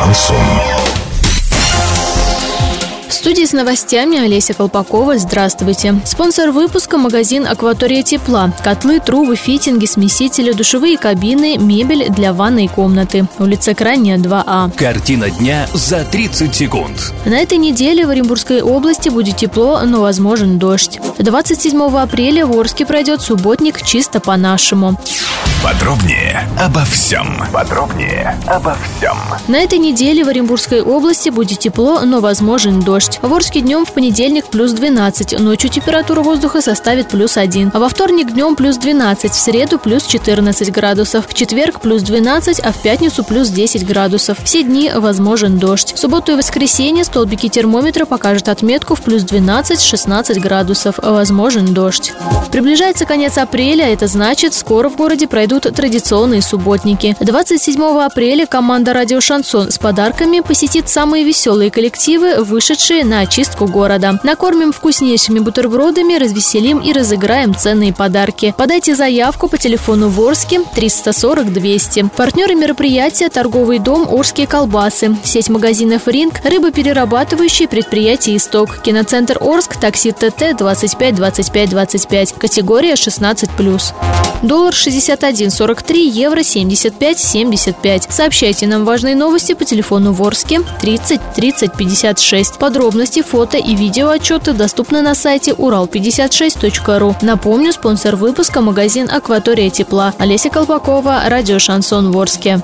Шансон. В студии с новостями Олеся Колпакова. Здравствуйте. Спонсор выпуска – магазин «Акватория тепла». Котлы, трубы, фитинги, смесители, душевые кабины, мебель для ванной комнаты. Улица Крайняя, 2А. Картина дня за 30 секунд. На этой неделе в Оренбургской области будет тепло, но возможен дождь. 27 апреля в Орске пройдет субботник чисто по-нашему. Подробнее обо всем. Подробнее обо всем. На этой неделе в Оренбургской области будет тепло, но возможен дождь. В Орске днем в понедельник плюс 12, ночью температура воздуха составит плюс 1. А во вторник днем плюс 12, в среду плюс 14 градусов, в четверг плюс 12, а в пятницу плюс 10 градусов. Все дни возможен дождь. В субботу и воскресенье столбики термометра покажут отметку в плюс 12-16 градусов. Возможен дождь. Приближается конец апреля, это значит, скоро в городе пройдут традиционные субботники. 27 апреля команда «Радио Шансон» с подарками посетит самые веселые коллективы, вышедшие на очистку города. Накормим вкуснейшими бутербродами, развеселим и разыграем ценные подарки. Подайте заявку по телефону Ворске 340 200. Партнеры мероприятия – торговый дом «Орские колбасы», сеть магазинов «Ринг», рыбоперерабатывающие предприятия «Исток», киноцентр «Орск», такси ТТ 25 25 25, категория 16+. Доллар 61,43, евро 75,75. Сообщайте нам важные новости по телефону Ворске 30 30 56. Подробности, фото и видео отчеты доступны на сайте урал56.ру. Напомню, спонсор выпуска – магазин «Акватория тепла». Олеся Колпакова, радио «Шансон Ворске».